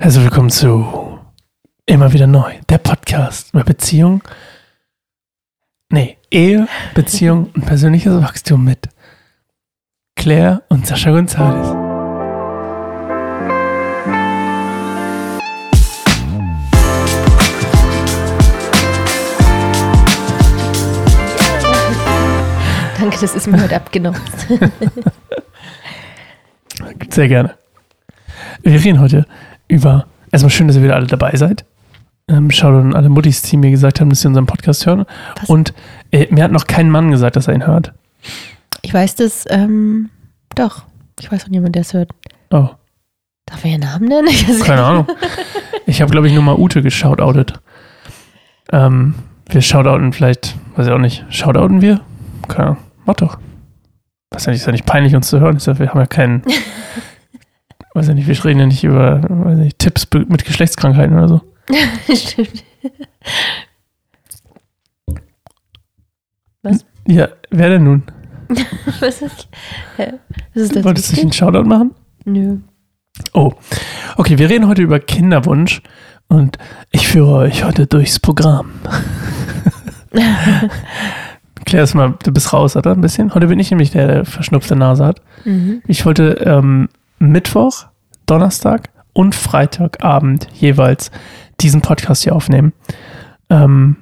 Herzlich willkommen zu Immer wieder neu, der Podcast über Beziehung, nee, Ehe, Beziehung und persönliches Wachstum mit Claire und Sascha Gonzalez. Danke, das ist mir heute abgenommen. Sehr gerne. Wir reden heute über, erstmal schön, dass ihr wieder alle dabei seid. Ähm, Shoutout an alle Muttis, die mir gesagt haben, dass sie unseren Podcast hören. Was? Und äh, mir hat noch kein Mann gesagt, dass er ihn hört. Ich weiß das, ähm, doch. Ich weiß von jemandem, der es hört. Oh, Darf er ihren Namen nennen? Keine Ahnung. Ich habe, glaube ich, nur mal Ute geshoutoutet. Ähm, wir shoutouten vielleicht, weiß ich auch nicht, shoutouten wir? Keine Ahnung, mach doch. Nicht, ist ja nicht peinlich, uns zu hören. Wir haben ja keinen, weiß ja nicht, wir reden ja nicht über, weiß nicht, Tipps mit Geschlechtskrankheiten oder so. Stimmt. Ja, wer denn nun? Was ist, hä? Was ist das? Wolltest du nicht einen Shoutout machen? Nö. Oh, okay, wir reden heute über Kinderwunsch und ich führe euch heute durchs Programm. Klär es mal, du bist raus, oder? Ein bisschen. Heute bin ich nämlich der, der verschnupfte Nase hat. Mhm. Ich wollte ähm, Mittwoch, Donnerstag und Freitagabend jeweils diesen Podcast hier aufnehmen. Ähm,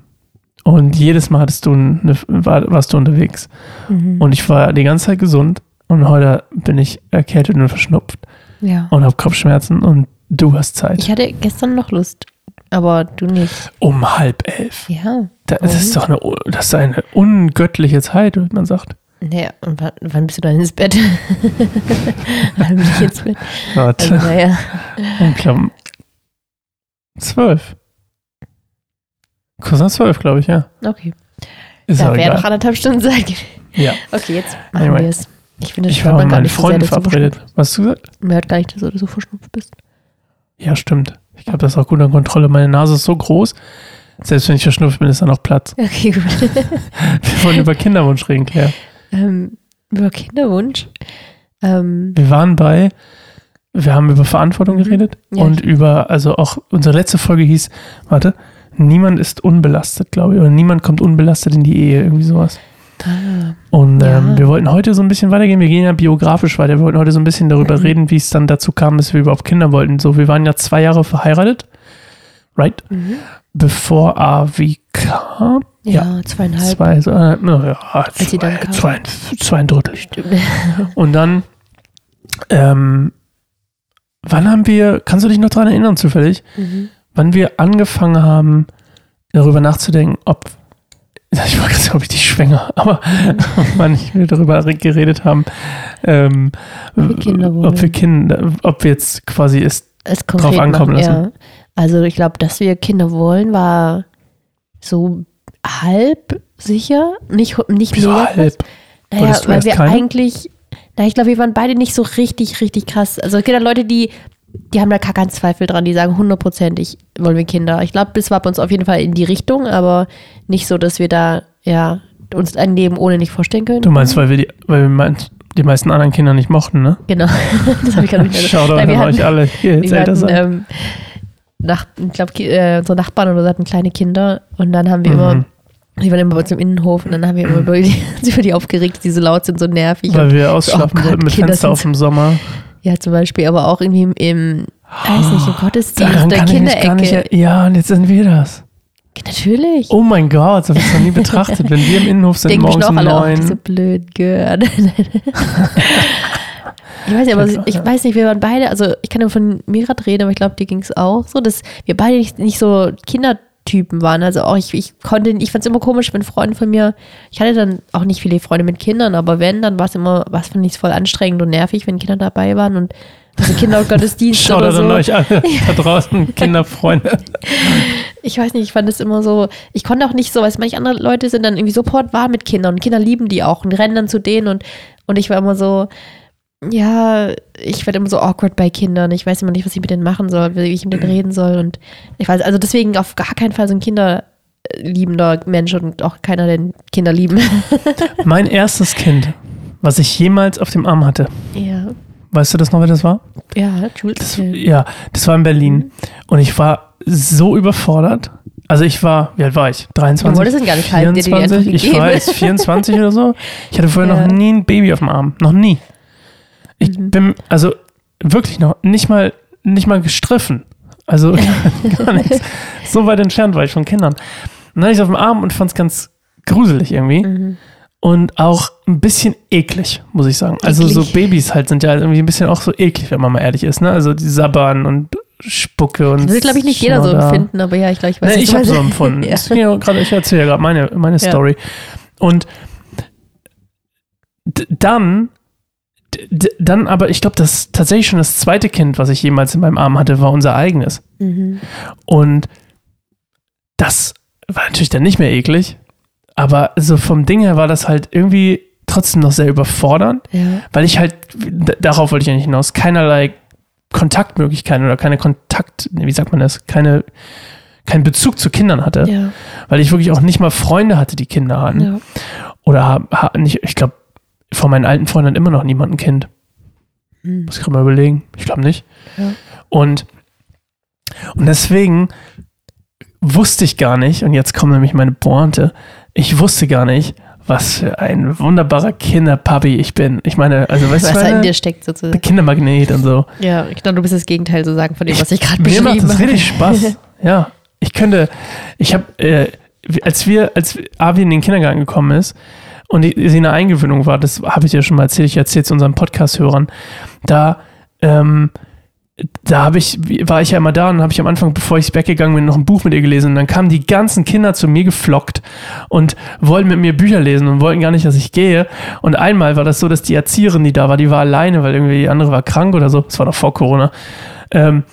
und jedes Mal hattest du eine, war, warst du unterwegs. Mhm. Und ich war die ganze Zeit gesund und heute bin ich erkältet und verschnupft Ja. und habe Kopfschmerzen und du hast Zeit. Ich hatte gestern noch Lust, aber du nicht. um halb elf. Ja. Da, das, ist doch eine, das ist eine ungöttliche Zeit, wie man sagt. Naja, und wann, bist du dann ins Bett? wann bin ich ins Bett? Warte, Also, naja. ich glaube, zwölf. Kurz nach zwölf, glaube ich, ja. Okay. Ist Da wäre noch anderthalb Stunden Zeit. Ja, Okay, jetzt machen Anyway. wir es. Ich finde, ich war mit gar meinen so Freunden verabredet. Was hast du gesagt? Man hört gar nicht, dass du so verschnupft bist. Ja, stimmt. Ich habe das auch gut unter Kontrolle. Meine Nase ist so groß, selbst wenn ich verschnupft bin, ist da noch Platz. Okay, gut. Wir wollen über Kinderwunsch reden, Claire. Ähm, über Kinderwunsch. Ähm, Wir waren bei, wir haben über Verantwortung geredet Ja, und über, also auch unsere letzte Folge hieß, warte, niemand ist unbelastet, glaube ich, oder niemand kommt unbelastet in die Ehe, irgendwie sowas. ah, Und Ja. ähm, wir wollten heute so ein bisschen weitergehen, wir gehen ja biografisch weiter, wir wollten heute so ein bisschen darüber Mhm. reden, wie es dann dazu kam, dass wir überhaupt Kinder wollten. So, wir waren ja zwei Jahre verheiratet, right? mhm. Bevor Avi kam. Ja, zweieinhalb. Zwei, so, äh, ja, Als sie dann kam. zwei, zwei ein Drittel. Stimmt. Und dann, ähm, wann haben wir, kannst du dich noch daran erinnern zufällig, Mhm. wann wir angefangen haben, darüber nachzudenken, ob, ich war sagen, ob ich dich schwänger, aber wann wir darüber geredet haben, ähm, Ob wir Kinder ob wir jetzt quasi Es konkret Drauf ankommen machen, lassen. Ja. Also ich glaube, dass wir Kinder wollen, war so halb sicher. Nicht, nicht wieso mega halb? Naja, weil wir keine? eigentlich, na, ich glaube, wir waren beide nicht so richtig, richtig krass. Also es gibt ja Leute, die, die haben da gar keinen Zweifel dran, die sagen hundertprozentig wollen wir Kinder. Ich glaube, das war bei uns auf jeden Fall in die Richtung, aber nicht so, dass wir da, ja, uns ein Leben ohne nicht vorstellen können. Du meinst, weil wir die, weil wir meint, die meisten anderen Kinder nicht mochten, ne? Genau. das habe ich gerade nicht Schaut Nein, an euch alle, jetzt Wir hatten, ähm, nach, ich glaube, äh, unsere Nachbarn oder so hatten kleine Kinder und dann haben wir Mhm. immer, die waren immer bei uns im Innenhof und dann haben wir immer über die, über die aufgeregt, dass die so laut sind, so nervig. Weil und, wir ausschlafen oh Gott, wollten mit Kinder Fenster auf im Sommer. ja, zum Beispiel, aber auch irgendwie im, im weiß nicht, im Gottesdienst, Daran der ich. Kinderecke. er- Ja, und jetzt sind wir das. Natürlich. Oh mein Gott, so habe ich noch nie betrachtet. Wenn wir im Innenhof sind, Denken morgens um oh, neun. diese blöd gehört. Ich weiß nicht, aber Ja, ich ja. weiß nicht, wir waren beide, also ich kann ja von mir gerade reden, aber ich glaube, dir ging es auch so, dass wir beide nicht, nicht so Kindertypen waren. Also auch ich, ich konnte, ich fand es immer komisch, wenn Freunde von mir, ich hatte dann auch nicht viele Freunde mit Kindern, aber wenn, dann war es immer, was fand ich voll anstrengend und nervig, wenn Kinder dabei waren und also Kindergottesdienst Schaut oder an so. euch alle da draußen, Kinderfreunde. Ich weiß nicht, ich fand es immer so, ich konnte auch nicht so, du, manche andere Leute sind dann irgendwie sofort warm mit Kindern und Kinder lieben die auch und rennen dann zu denen und, und ich war immer so, ja, ich werde immer so awkward bei Kindern. Ich weiß immer nicht, was ich mit denen machen soll, wie ich mit denen reden soll und ich weiß, also deswegen auf gar keinen Fall so ein kinderliebender Mensch und auch keiner, der Kinder lieben. Mein erstes Kind, was ich jemals auf dem Arm hatte, ja. Weißt du das noch, wer das war? Ja, Das, Jules. ja, das war in Berlin. Und ich war so überfordert. Also ich war, wie alt war ich? 23? Du wolltest gar nicht halten, dir die 24? Ich war jetzt 24 oder so. Ich hatte vorher Ja. noch nie ein Baby auf dem Arm. Noch nie. Ich Mhm. bin, also wirklich noch nicht mal, nicht mal gestriffen. Also gar nichts. So weit entfernt war ich von Kindern. Und dann hatte ich es auf dem Arm und fand es ganz gruselig irgendwie. Mhm. Und auch ein bisschen eklig, muss ich sagen. Also so Eklig. Babys halt sind ja irgendwie ein bisschen auch so eklig, wenn man mal ehrlich ist. Ne? Also die sabbern und Spucke und Das will, glaube ich, nicht jeder so empfinden, aber ja, ich glaube, ich weiß Nee, ich habe so empfunden. Ja. Gerade- Ich erzähle ja gerade meine, meine Ja. Story. Und dann, dann aber, ich glaube, das tatsächlich schon das zweite Kind, was ich jemals in meinem Arm hatte, war unser eigenes. Mhm. Und das war natürlich dann nicht mehr eklig, aber so vom Ding her war das halt irgendwie trotzdem noch sehr überfordernd, Ja. weil ich halt, darauf wollte ich eigentlich hinaus, keinerlei Kontaktmöglichkeiten oder keine Kontakt, wie sagt man das, keine, keinen Bezug zu Kindern hatte, Ja. weil ich wirklich auch nicht mal Freunde hatte, die Kinder hatten. ja. Oder ha, ha, nicht, ich glaube, von meinen alten Freunden immer noch niemand ein Kind. Mhm. Muss ich gerade mal überlegen. Ich glaube nicht. Ja. Und, und deswegen wusste ich gar nicht, und jetzt kommt nämlich meine Pointe, ich wusste gar nicht, was für ein wunderbarer Kinderpapi ich bin. Ich meine, also weißt Was du, da in meine, dir steckt sozusagen. Kindermagnet und so. Ja, ich glaube, du bist das Gegenteil so sagen von dem, was ich gerade Mir beschrieben macht das habe. richtig Spaß. ja, ich könnte, ich habe, äh, als wir, als Avi in den Kindergarten gekommen ist und sie in der Eingewöhnung war, das habe ich ja schon mal erzählt, ich erzähle es unseren Podcast-Hörern, da, ähm, da habe ich, war ich ja immer da und habe ich am Anfang, bevor ich weggegangen bin, noch ein Buch mit ihr gelesen. Und dann kamen die ganzen Kinder zu mir geflockt und wollten mit mir Bücher lesen und wollten gar nicht, dass ich gehe. Und einmal war das so, dass die Erzieherin, die da war, die war alleine, weil irgendwie die andere war krank oder so. Das war noch vor Corona. Ähm,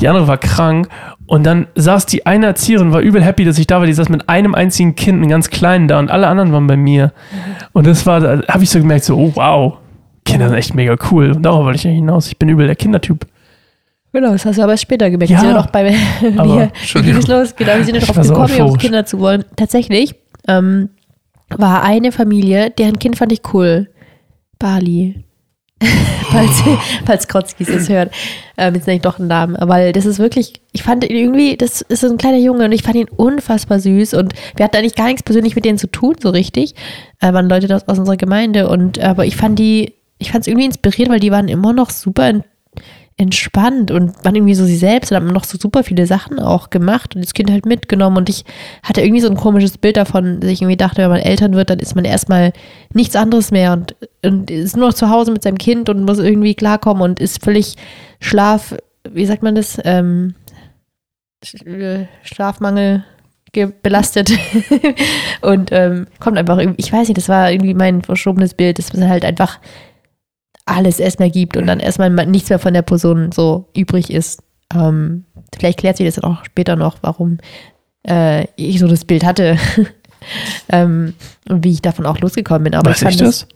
die andere war krank und dann saß die eine Erzieherin, war übel happy, dass ich da war. Die saß mit einem einzigen Kind, einem ganz kleinen da und alle anderen waren bei mir. Und das war, da habe ich so gemerkt, so, oh wow, Kinder sind echt mega cool. Und darauf wollte ich eigentlich hinaus. Ich bin übel der Kindertyp. Genau, das hast du aber erst später gemerkt. Ja, ja noch bei mir. Wie Entschuldigung. ist los? Genau, wir sind ja drauf so gekommen, auf euphorisch. Kinder zu wollen. Tatsächlich ähm, war eine Familie, deren Kind fand ich cool. Bali. falls, falls Krotzkis es hört. Ähm, jetzt nenne ich doch einen Namen. Weil das ist wirklich, ich fand ihn irgendwie, das ist so ein kleiner Junge und ich fand ihn unfassbar süß und wir hatten eigentlich gar nichts persönlich mit denen zu tun, so richtig. Äh, waren Leute aus, aus unserer Gemeinde und aber ich fand die, ich fand es irgendwie inspiriert, weil die waren immer noch super entspannt und waren irgendwie so sie selbst und haben noch so super viele Sachen auch gemacht und das Kind halt mitgenommen und ich hatte irgendwie so ein komisches Bild davon, dass ich irgendwie dachte, wenn man Eltern wird, dann ist man erstmal nichts anderes mehr und, und ist nur noch zu Hause mit seinem Kind und muss irgendwie klarkommen und ist völlig Schlaf, wie sagt man das, ähm, Sch- äh, Schlafmangel ge- belastet und ähm, kommt einfach ich weiß nicht, das war irgendwie mein verschobenes Bild, dass man halt einfach alles erstmal gibt und dann erstmal ma- nichts mehr von der Person so übrig ist. Ähm, vielleicht klärt sich das dann auch später noch, warum äh, ich so das Bild hatte ähm, und wie ich davon auch losgekommen bin. Aber Weiß ich fand ich das das?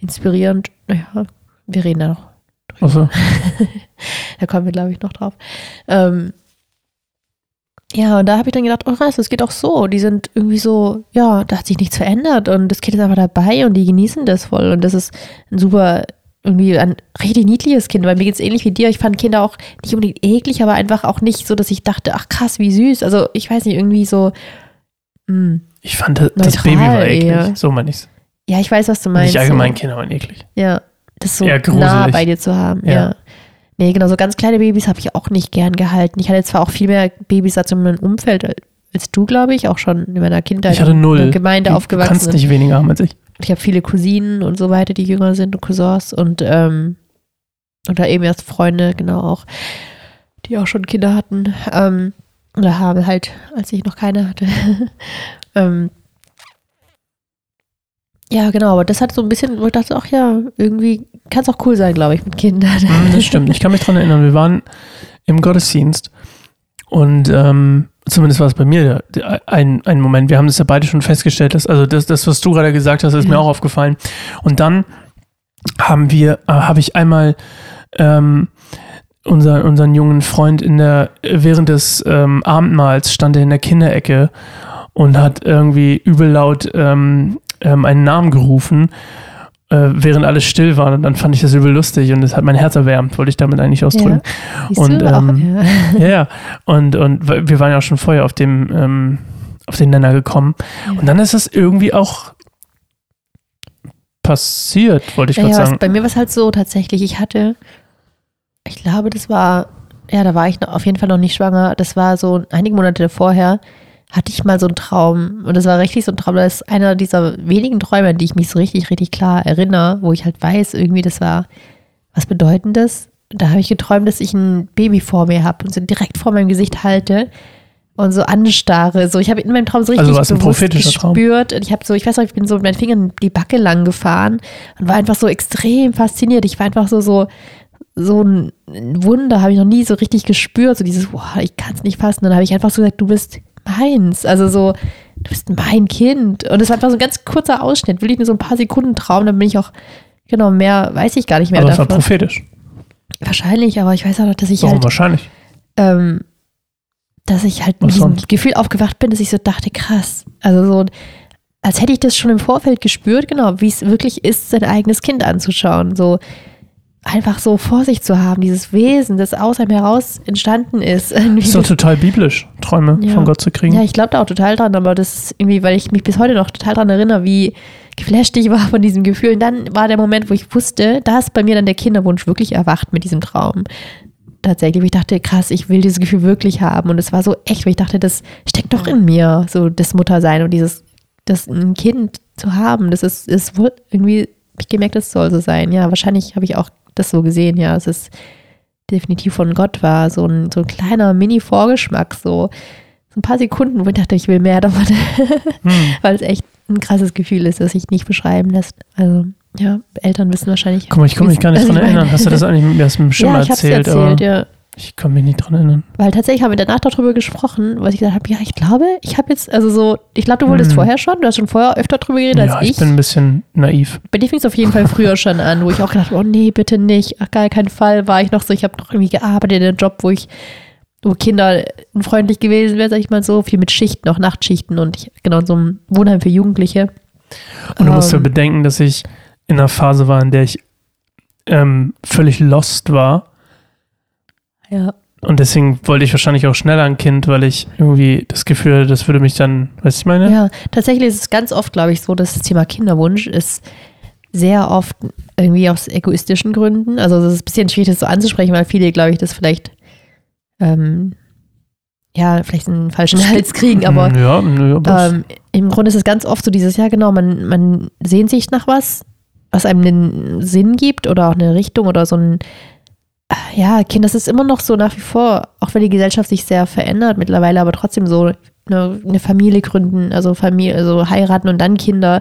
inspirierend. Ja, wir reden da noch. Also, Da kommen wir, glaube ich, noch drauf. Ähm, ja, und da habe ich dann gedacht, oh krass, das geht auch so. Die sind irgendwie so, ja, da hat sich nichts verändert und das Kind ist einfach dabei und die genießen das voll. Und das ist ein super, irgendwie ein richtig niedliches Kind, weil mir geht es ähnlich wie dir. Ich fand Kinder auch nicht unbedingt eklig, aber einfach auch nicht so, dass ich dachte, ach krass, wie süß. Also ich weiß nicht, irgendwie so, hm. ich fand das, das Baby war eklig. eher. So meine ich es. ja, ich weiß, was du meinst. Nicht allgemein. Kinder waren eklig. Ja, das so nah bei dir zu haben. Ja. Ja. Nee, genau, so ganz kleine Babys habe ich auch nicht gern gehalten. Ich hatte zwar auch viel mehr Babys dazu in meinem Umfeld als du, glaube ich, auch schon in meiner Kindheit. Ich hatte null. In der Gemeinde Du- aufgewachsen. Du kannst nicht weniger haben als ich. Ich habe viele Cousinen und so weiter, die jünger sind und Cousins und ähm, oder eben erst Freunde, genau auch, die auch schon Kinder hatten. Ähm, oder haben halt, als ich noch keine hatte. ähm, ja, genau, aber das hat so ein bisschen, wo ich dachte, ach ja, irgendwie kann es auch cool sein, glaube ich, mit Kindern. Mm, Das stimmt. Ich kann mich dran erinnern, wir waren im Gottesdienst und ähm, zumindest war es bei mir ein, ein Moment. Wir haben das ja beide schon festgestellt, dass, also das, das, was du gerade gesagt hast, ist mir Ja. auch aufgefallen. Und dann haben wir, äh, habe ich einmal ähm, unser, unseren jungen Freund in der, während des ähm, Abendmahls stand er in der Kinderecke und hat irgendwie übel laut ähm, ähm, einen Namen gerufen äh, während alles still war. Und dann fand ich das übel lustig und es hat mein Herz erwärmt, wollte ich damit eigentlich ausdrücken. Siehst Und, ähm, ja. Ja, ja. Und, und wir waren ja auch schon vorher auf dem, ähm, auf den Nenner gekommen. Und dann ist es irgendwie auch passiert, wollte ich Ja, gerade ja, was, sagen. bei mir war es halt so tatsächlich, ich hatte, ich glaube, das war, ja, da war ich noch, auf jeden Fall noch nicht schwanger. Das war so einige Monate vorher, hatte ich mal so einen Traum. Und das war richtig so ein Traum. Das ist einer dieser wenigen Träume, an die ich mich so richtig, richtig klar erinnere, wo ich halt weiß, irgendwie, das war was Bedeutendes. Da habe ich geträumt, dass ich ein Baby vor mir habe und so direkt vor meinem Gesicht halte und so anstarre. So, ich habe in meinem Traum so richtig Also es ein bewusst gespürt. Und ich habe so, ich weiß noch, ich bin so mit meinen Fingern die Backe lang gefahren und war einfach so extrem fasziniert. Ich war einfach so, so, so ein Wunder, habe ich noch nie so richtig gespürt. So dieses, boah, ich kann es nicht fassen. Dann habe ich einfach so gesagt, du bist meins. Also so, du bist mein Kind. Und es war einfach so ein ganz kurzer Ausschnitt, wirklich nur so ein paar Sekunden Traum. Dann bin ich auch, genau, mehr weiß ich gar nicht mehr Aber es war davon. prophetisch. Wahrscheinlich, aber ich weiß auch noch, dass ich Warum halt wahrscheinlich? ähm, dass ich halt mit diesem? Gefühl aufgewacht bin, dass ich so dachte, krass. Also so, als hätte ich das schon im Vorfeld gespürt, genau, wie es wirklich ist, sein eigenes Kind anzuschauen. So einfach so vor sich zu haben, dieses Wesen, das aus einem heraus entstanden ist. Irgendwie Ist doch total biblisch, Träume Ja. von Gott zu kriegen. ja, ich glaube da auch total dran, aber das ist irgendwie, weil ich mich bis heute noch total dran erinnere, wie geflasht ich war von diesem Gefühl. Und dann war der Moment, wo ich wusste, da ist bei mir dann der Kinderwunsch wirklich erwacht mit diesem Traum. Tatsächlich, wo ich dachte, krass, ich will dieses Gefühl wirklich haben. Und es war so echt, weil ich dachte, das steckt doch in mir, so das Muttersein und dieses, das ein Kind zu haben. Das ist, ist irgendwie, ich gemerkt, das soll so sein. Ja, wahrscheinlich habe ich auch das so gesehen, ja. Es ist definitiv von Gott war, so ein, so ein kleiner Mini-Vorgeschmack, so, so ein paar Sekunden, wo ich dachte, ich will mehr davon, Hm. weil es echt ein krasses Gefühl ist, das sich nicht beschreiben lässt. Also, ja, Eltern wissen wahrscheinlich. Guck mal, ich kann mich gar nicht dran erinnern. Hast du das eigentlich mit mir aus dem Schimmer ja, ich erzählt? erzählt, ja. Ich kann mich nicht dran erinnern. Weil tatsächlich haben wir danach darüber gesprochen, was ich gesagt habe, ja, ich glaube, ich habe jetzt, also so, ich glaube, du wolltest Hm. vorher schon, du hast schon vorher öfter drüber geredet Ja, als ich ich. bin ein bisschen naiv. Bei dir fing es auf jeden Fall früher schon an, wo ich auch gedacht habe, oh nee, bitte nicht, ach gar keinen Fall, war ich noch so, ich habe noch irgendwie gearbeitet in einem Job, wo ich, wo Kinder unfreundlich gewesen wären, sag ich mal so, viel mit Schichten, auch Nachtschichten und ich, genau, in so einem Wohnheim für Jugendliche. Und du musst ja Ähm, bedenken, dass ich in einer Phase war, in der ich ähm, völlig lost war. Ja, Und deswegen wollte ich wahrscheinlich auch schneller ein Kind, weil ich irgendwie das Gefühl hatte, das würde mich dann, weißt du, ich meine? Ja, tatsächlich ist es ganz oft, glaube ich, so, dass das Thema Kinderwunsch ist sehr oft irgendwie aus egoistischen Gründen. Also es ist ein bisschen schwierig, das so anzusprechen, weil viele, glaube ich, das vielleicht ähm, ja, vielleicht einen falschen Hals kriegen, aber Hm, ja, ähm, im Grunde ist es ganz oft so dieses, ja genau, man, man sehnt sich nach was, was einem einen Sinn gibt oder auch eine Richtung oder so ein, ja, Kind, das ist immer noch so nach wie vor, auch wenn die Gesellschaft sich sehr verändert mittlerweile, aber trotzdem so eine, eine Familie gründen, also Familie, also heiraten und dann Kinder,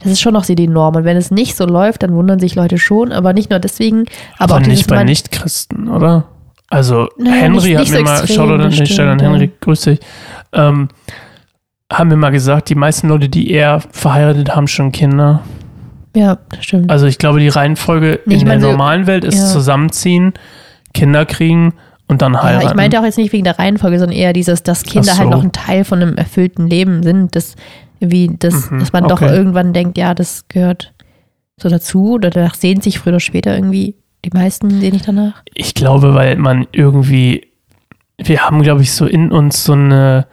das ist schon noch so die Norm. Und wenn es nicht so läuft, dann wundern sich Leute schon, aber nicht nur deswegen, aber, aber auch nicht bei Nichtchristen, oder? Also Naja, Henry nicht- hat nicht mir so mal, dir an den Stelle an Henry, grüß dich, ähm, haben mir mal gesagt, die meisten Leute, die eher verheiratet haben, schon Kinder. Ja, das stimmt. Also ich glaube, die Reihenfolge Nee, ich in der meine so- normalen Welt ist ja. zusammenziehen, Kinder kriegen und dann heiraten. Ja, ich meinte auch jetzt nicht wegen der Reihenfolge, sondern eher dieses, dass Kinder Ach halt so. noch ein Teil von einem erfüllten Leben sind, dass, wie, das, Mhm, dass man doch okay. irgendwann denkt, ja, das gehört so dazu oder danach sehnt sich früher oder später irgendwie. Die meisten sehen nicht danach. Ich glaube, weil man irgendwie, wir haben, glaube ich, so in uns so eine,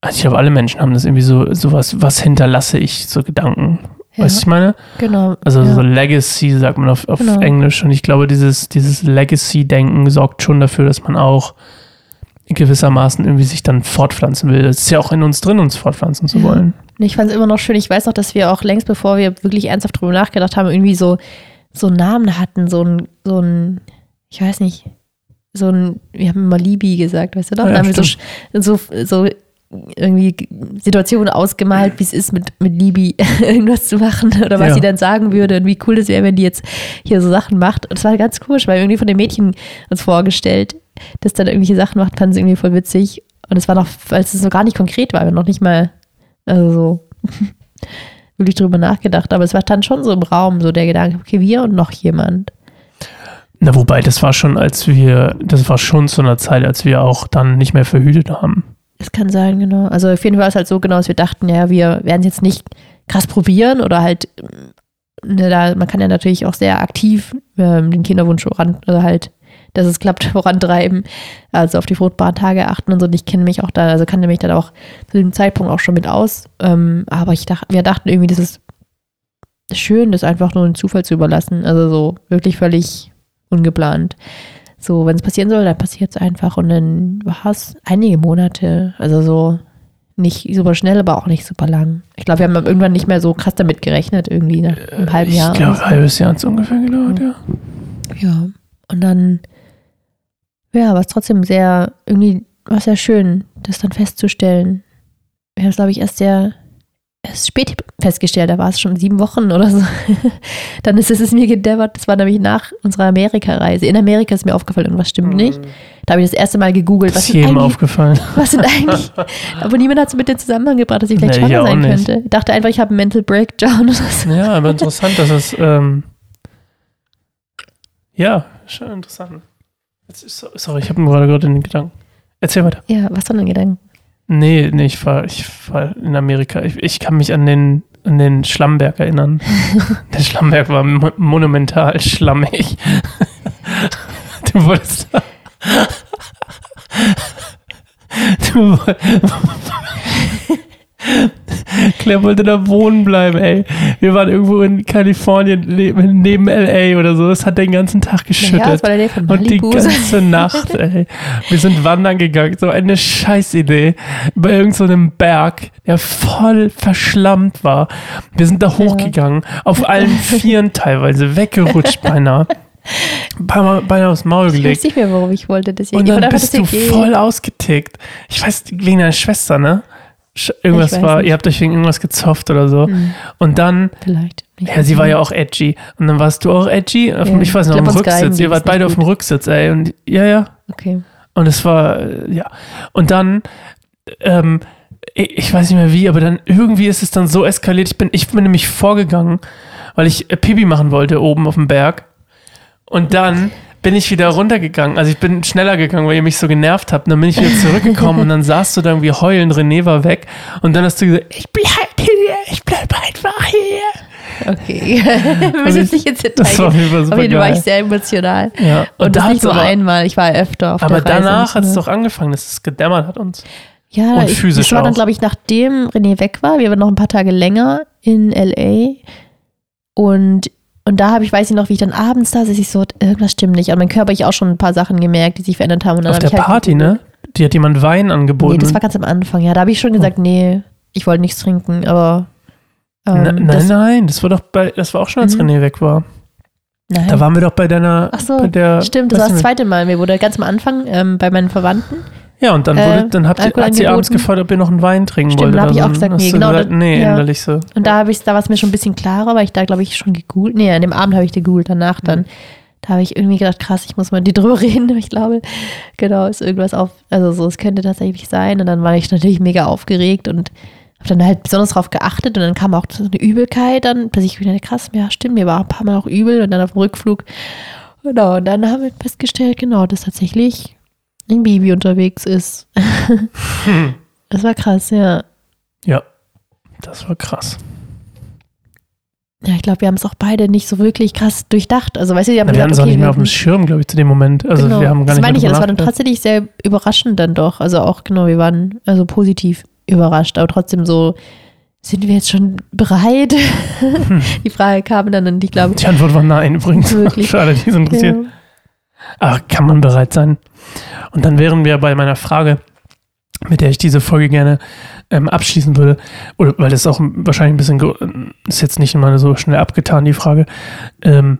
also ich glaube, alle Menschen haben das irgendwie so, sowas, was hinterlasse ich, so Gedanken. Ja, Weißt du, ich meine? genau. Also ja. so Legacy sagt man auf, auf Genau. Englisch. Und ich glaube, dieses, dieses Legacy-Denken sorgt schon dafür, dass man auch gewissermaßen irgendwie sich dann fortpflanzen will. Es ist ja auch in uns drin, uns fortpflanzen zu Ja. wollen. Und ich fand es immer noch schön. Ich weiß noch, dass wir auch längst bevor wir wirklich ernsthaft drüber nachgedacht haben, irgendwie so, so Namen hatten, so ein, so ein, ich weiß nicht, so ein, wir haben immer Libi gesagt, weißt du noch? Ja, Dann haben wir so, so, so irgendwie Situationen ausgemalt, wie es ist, mit, mit Libi irgendwas zu machen oder was Ja. sie dann sagen würde und wie cool es wäre, wenn die jetzt hier so Sachen macht. Und es war ganz komisch, weil irgendwie von den Mädchen uns vorgestellt, dass dann irgendwelche Sachen macht, fanden sie irgendwie voll witzig. Und es war noch, als es so gar nicht konkret war, wir noch nicht mal, also so wirklich drüber nachgedacht. Aber es war dann schon so im Raum, so der Gedanke, okay, wir und noch jemand. Na, wobei, das war schon, als wir, das war schon zu einer Zeit, als wir auch dann nicht mehr verhütet haben. Das kann sein, genau. Also auf jeden Fall war es halt so genau, dass wir dachten, ja, wir werden es jetzt nicht krass probieren oder halt ne, da, man kann ja natürlich auch sehr aktiv ähm, den Kinderwunsch voran, also halt, dass es klappt, vorantreiben, also auf die fruchtbaren Tage achten und so. Und ich kenne mich auch da, also kannte mich dann auch zu dem Zeitpunkt auch schon mit aus. Ähm, aber ich dachte, wir dachten irgendwie, das ist schön, das einfach nur den Zufall zu überlassen. Also so wirklich völlig ungeplant. So, wenn es passieren soll, dann passiert es einfach. Und dann war es einige Monate, also so nicht super schnell, aber auch nicht super lang. Ich glaube, wir haben irgendwann nicht mehr so krass damit gerechnet, irgendwie nach einem halben Jahr. Ich glaube, ein halbes Jahr hat es ungefähr gedauert, ja. Ja, und dann, ja, war es trotzdem sehr, irgendwie war es sehr schön, das dann festzustellen. Wir haben es, glaube ich, erst sehr, erst spät festgestellt, da war es schon sieben Wochen oder so. dann ist es, es mir gedämmert, das war nämlich nach unserer Amerika-Reise. In Amerika ist mir aufgefallen, irgendwas stimmt nicht. Da habe ich das erste Mal gegoogelt, Das was ist jedem aufgefallen. was sind eigentlich. Aber niemand hat es mit den Zusammenhang gebracht, dass ich vielleicht Nee, schwanger sein nicht. könnte. Ich dachte einfach, ich habe einen Mental Breakdown oder so. Ja, aber interessant, dass es, ähm, ja, schon interessant. Sorry, ich habe mir gerade gerade den Gedanken. Erzähl weiter. Ja, was für ein Gedanken? Nee, nee, ich war, ich war in Amerika. Ich, ich kann mich an den, an den Schlammberg erinnern. Der Schlammberg war mo monumental schlammig. Du wolltest da. Du woll- Claire wollte da wohnen bleiben, ey. Wir waren irgendwo in Kalifornien neben, LA oder so. Es hat den ganzen Tag geschüttet. Naja, das Und die ganze Nacht, ey. Wir sind wandern gegangen. So eine Scheißidee. Bei irgendeinem so Berg, der voll verschlammt war. Wir sind da hochgegangen. Auf allen Vieren teilweise. Weggerutscht beinahe. Beinahe, beinahe aufs Maul Ich weiß gelegt. nicht mehr, worum ich wollte. Deswegen. Und Ich wollte dann bist du dass ihr voll ausgetickt. Ich weiß, wegen deiner Schwester, ne? Irgendwas war, nicht. ihr habt euch wegen irgendwas gezofft oder so. Hm, Und dann, vielleicht. Ich ja, sie war ja auch edgy. Und dann warst du auch edgy. Auf, Ja. Ich weiß noch, Ich glaub, uns geheim Rücksitz. Ihr wart beide nicht auf dem gut. Rücksitz, ey. Und ja, ja. Okay. Und es war, ja. Und dann, ähm, ich ich weiß nicht mehr wie, aber dann irgendwie ist es dann so eskaliert. Ich bin, ich bin nämlich vorgegangen, weil ich äh, Pipi machen wollte oben auf dem Berg. Und dann bin ich wieder runtergegangen. Also ich bin schneller gegangen, weil ihr mich so genervt habt. Und dann bin ich wieder zurückgekommen und dann saßt du da irgendwie heulend, René war weg. Und dann hast du gesagt, ich bleib hier, ich bleib einfach hier. Okay. Wir müssen jetzt nicht ins Detail Das war auf jeden Fall Auf super jeden Fall war ich sehr emotional. Ja. Und, das da nicht nur aber, einmal. Ich war öfter auf aber der Reise. danach hat es doch angefangen, dass es gedämmert hat uns. Ja, Und ich, physisch das war dann, glaube ich, nachdem René weg war. Wir waren noch ein paar Tage länger in L.A. Und, und da habe ich, weiß ich noch, wie ich dann abends da sitze, ich so, irgendwas stimmt nicht. An meinem Körper hab ich auch schon ein paar Sachen gemerkt, die sich verändert haben. Und dann Auf hab der ich halt Party, ne? Die hat jemand Wein angeboten. Nee, das war ganz am Anfang, ja. Da habe ich schon gesagt, nee, ich wollte nichts trinken, aber. Ähm, Na, nein, das, nein, das war doch bei, das war auch schon, als Mhm. René weg war. nein. Da waren wir doch bei deiner, Ach so, bei der, Stimmt, das war das zweite Mal. Mir wurde ganz am Anfang ähm, bei meinen Verwandten. Ja, und dann äh, wurde, dann habt ihr, hat sie abends gefragt, ob ihr noch einen Wein trinken Stimmt, wollt. da hab oder ich auch gesagt, Hast nee, genau, gesagt, das- nee, ja. so. Und da, hab ich, da war es mir schon ein bisschen klarer, weil ich da, glaube ich, schon gegoogelt. Nee, an dem Abend habe ich gegoogelt, danach Mhm. dann. Da habe ich irgendwie gedacht, krass, ich muss mal die drüber reden. Ich glaube, genau, ist irgendwas auf, also so, es könnte tatsächlich sein. Und dann war ich natürlich mega aufgeregt und habe dann halt besonders drauf geachtet. Und dann kam auch so eine Übelkeit dann, dass ich wieder, krass, ja, stimmt, mir war ein paar Mal auch übel. Und dann auf dem Rückflug, genau, und dann haben wir festgestellt, genau, dass tatsächlich ein Baby unterwegs ist. Das war krass, ja. Ja, das war krass. Ja, ich glaube, wir haben es auch beide nicht so wirklich krass durchdacht. Also, weißt du, wir haben Na, wir hatten es auch okay, nicht mehr auf dem haben- Schirm, glaube ich, zu dem Moment. Also genau. wir haben gar das nicht meine ich ja, das war dann tatsächlich sehr überraschend dann doch. Also auch, genau, wir waren also positiv überrascht, aber trotzdem so, sind wir jetzt schon bereit? Die Frage kam dann und ich glaube, Die Antwort war nein übrigens. Wirklich? Alle, die es interessiert. ja. Aber kann man bereit sein? Und dann wären wir bei meiner Frage, mit der ich diese Folge gerne ähm, abschließen würde, oder weil das auch wahrscheinlich ein bisschen, gro- ist jetzt nicht immer so schnell abgetan, die Frage. Ähm,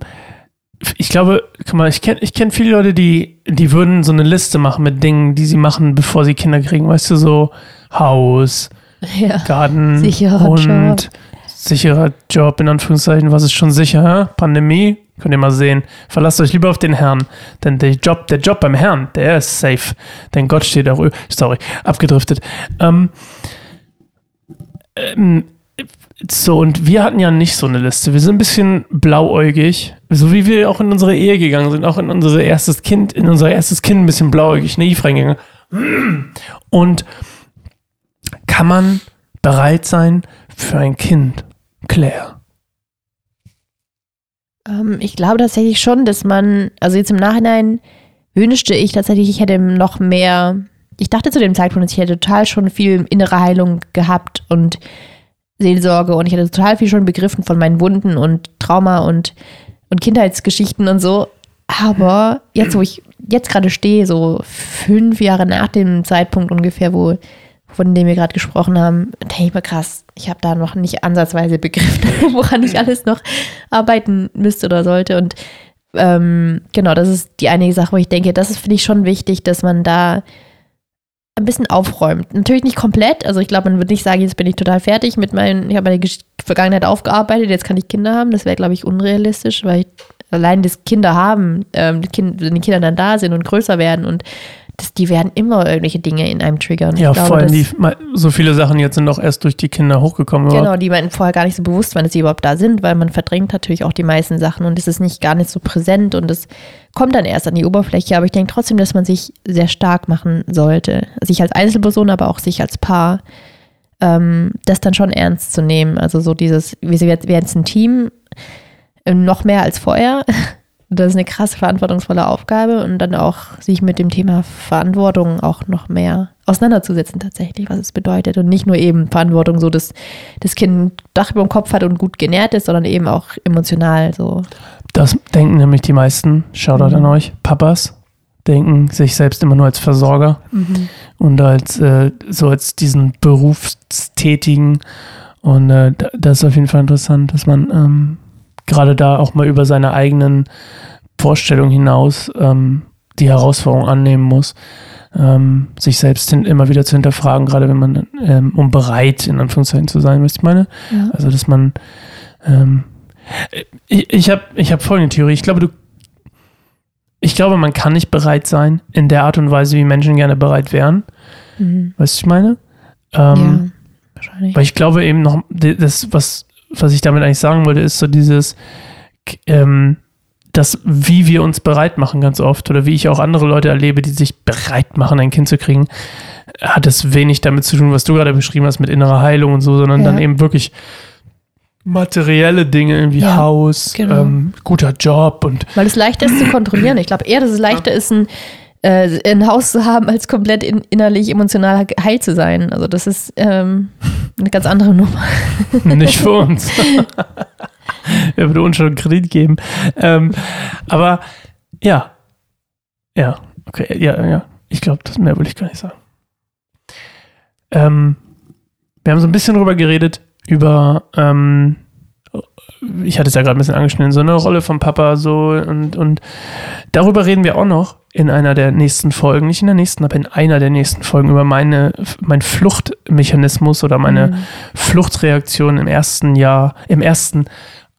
ich glaube, guck mal, ich kenne ich kenn viele Leute, die, die würden so eine Liste machen mit Dingen, die sie machen, bevor sie Kinder kriegen. Weißt du, so Haus, ja. Garten, Sicherer Hund, sicherer Job, in Anführungszeichen. Was ist schon sicher? Pandemie? Könnt ihr mal sehen. Verlasst euch lieber auf den Herrn. Denn der Job, der Job beim Herrn, der ist safe. Denn Gott steht darüber. Sorry, abgedriftet. Ähm, ähm, so, und wir hatten ja nicht so eine Liste. Wir sind ein bisschen blauäugig, so wie wir auch in unsere Ehe gegangen sind, auch in unser erstes Kind, in unser erstes Kind ein bisschen blauäugig, naiv reingegangen. Und kann man bereit sein für ein Kind, Claire? Ähm, ich glaube tatsächlich schon, dass man, also jetzt im Nachhinein wünschte ich tatsächlich, ich hätte noch mehr. Ich dachte zu dem Zeitpunkt, ich hätte total schon viel innere Heilung gehabt und Seelsorge und ich hätte total viel schon begriffen von meinen Wunden und Trauma und, und Kindheitsgeschichten und so. Aber jetzt, wo ich jetzt gerade stehe, so fünf Jahre nach dem Zeitpunkt ungefähr, wo von dem wir gerade gesprochen haben, denke ich mir krass, ich habe da noch nicht ansatzweise begriffen, woran ich alles noch arbeiten müsste oder sollte. Und ähm, genau, das ist die einige Sache, wo ich denke, das ist, finde ich, schon wichtig, dass man da ein bisschen aufräumt. Natürlich nicht komplett. Also ich glaube, man würde nicht sagen, jetzt bin ich total fertig mit meinen, ich habe meine Gesch Vergangenheit aufgearbeitet, jetzt kann ich Kinder haben. Das wäre, glaube ich, unrealistisch, weil ich allein das Kinder haben, ähm, kind, wenn die Kinder dann da sind und größer werden und das, die werden immer irgendwelche Dinge in einem triggern. Ja, glaube, vor allem die, so viele Sachen jetzt sind auch erst durch die Kinder hochgekommen. Genau, überhaupt. die man vorher gar nicht so bewusst waren, dass sie überhaupt da sind, weil man verdrängt natürlich auch die meisten Sachen und es ist nicht gar nicht so präsent und es kommt dann erst an die Oberfläche. Aber ich denke trotzdem, dass man sich sehr stark machen sollte. Sich als Einzelperson, aber auch sich als Paar, ähm, das dann schon ernst zu nehmen. Also so dieses, wir sind jetzt, ein Team, noch mehr als vorher. Das ist eine krass verantwortungsvolle Aufgabe und dann auch sich mit dem Thema Verantwortung auch noch mehr auseinanderzusetzen tatsächlich, was es bedeutet und nicht nur eben Verantwortung so, dass das Kind ein Dach über dem Kopf hat und gut genährt ist, sondern eben auch emotional so. Das denken nämlich die meisten, Shoutout Mhm. an euch, Papas, denken sich selbst immer nur als Versorger und als äh, so als diesen Berufstätigen. Und äh, da- das ist auf jeden Fall interessant, dass man ähm, gerade da auch mal über seine eigenen Vorstellungen hinaus ähm, die Herausforderung annehmen muss, ähm, sich selbst hin, immer wieder zu hinterfragen, gerade wenn man, ähm, um bereit in Anführungszeichen zu sein, was ich meine. Ja. Also, dass man, ähm, ich, ich habe ich hab folgende Theorie. Ich glaube, du, ich glaube, man kann nicht bereit sein in der Art und Weise, wie Menschen gerne bereit wären. Mhm. Weißt du, ich meine? ja, Ähm, wahrscheinlich. Weil ich glaube eben noch, das, was, was ich damit eigentlich sagen wollte, ist so dieses, ähm, das, wie wir uns bereit machen ganz oft oder wie ich auch andere Leute erlebe, die sich bereit machen, ein Kind zu kriegen, hat es wenig damit zu tun, was du gerade beschrieben hast mit innerer Heilung und so, sondern Ja. dann eben wirklich materielle Dinge, irgendwie Ja, Haus, genau. ähm, guter Job und Weil es leichter ist zu kontrollieren. Ich glaube eher, dass es leichter ist, ein, äh, ein Haus zu haben, als komplett in, innerlich emotional heil zu sein. Also das ist ähm, eine ganz andere Nummer. nicht für uns. Wer würde uns schon einen Kredit geben? Ähm, aber ja. Ja, okay, ja, ja. Ich glaube, das mehr will ich gar nicht sagen. Ähm, wir haben so ein bisschen drüber geredet, über, ähm, ich hatte es ja gerade ein bisschen angeschnitten, so eine Rolle vom Papa so und, und darüber reden wir auch noch in einer der nächsten Folgen, nicht in der nächsten, aber in einer der nächsten Folgen über meine, mein Fluchtmechanismus oder meine Fluchtreaktion im ersten Jahr, im ersten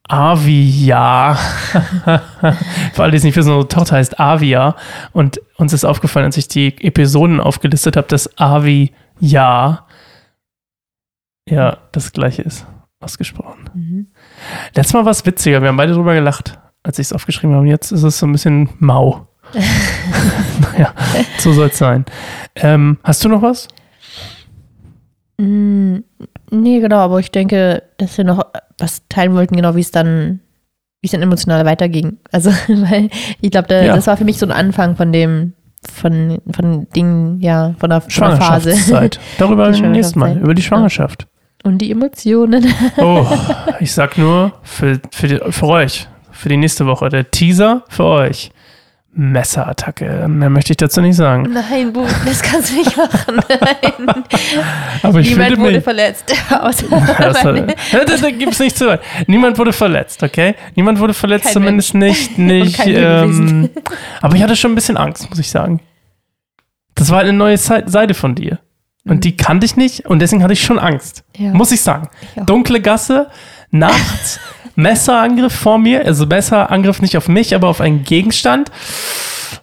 Avi-Jahr. Für alle, die es nicht wissen, unsere Tochter heißt Avia. Und uns ist aufgefallen, als ich die Episoden aufgelistet habe, dass Avi-Jahr ja das gleiche ist, ausgesprochen. Mhm. Letztes Mal war es witziger, wir haben beide drüber gelacht, als ich es aufgeschrieben habe. Jetzt ist es so ein bisschen mau. naja, so soll es sein. Ähm, hast du noch was? Mm, Nee, genau, aber ich denke, dass wir noch was teilen wollten, genau wie es dann, wie es dann emotional weiterging. Also, weil ich glaube, da, Ja. das war für mich so ein Anfang von dem, von, von Dingen, ja, von der, von der Phase. Darüber nächsten Mal, über die Schwangerschaft. Und die Emotionen. Oh, ich sag nur für, für, die, für euch, für die nächste Woche, der Teaser für euch. Messerattacke. Mehr möchte ich dazu nicht sagen. Nein, Bu, das kannst du nicht machen. Nein. Aber ich Niemand wurde mich. verletzt. Außer Das, das, das gibt's nicht zu weit. Niemand wurde verletzt, okay? Niemand wurde verletzt, Kein zumindest nicht. nicht kein ähm, aber ich hatte schon ein bisschen Angst, muss ich sagen. Das war eine neue Sei- Seite von dir. Und die kannte ich nicht und deswegen hatte ich schon Angst. Ja. Muss ich sagen. Ich. Dunkle Gasse, nachts, Messerangriff vor mir. Also Messerangriff nicht auf mich, aber auf einen Gegenstand.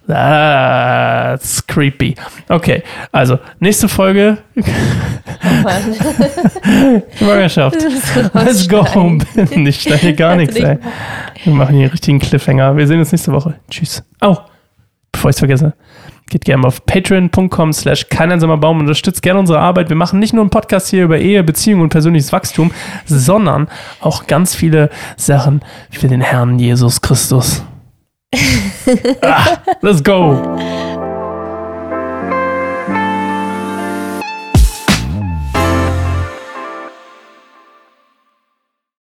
That's creepy. Okay, also nächste Folge Schwangerschaft. Let's go home. Ich schneide hier gar nichts, ey. Wir machen hier einen richtigen Cliffhanger. Wir sehen uns nächste Woche. Tschüss. Oh, bevor ich es vergesse. Geht gerne auf patreon.com slash Baum. Unterstützt gerne unsere Arbeit. Wir machen nicht nur einen Podcast hier über Ehe, Beziehung und persönliches Wachstum, sondern auch ganz viele Sachen für den Herrn Jesus Christus. ah, let's go!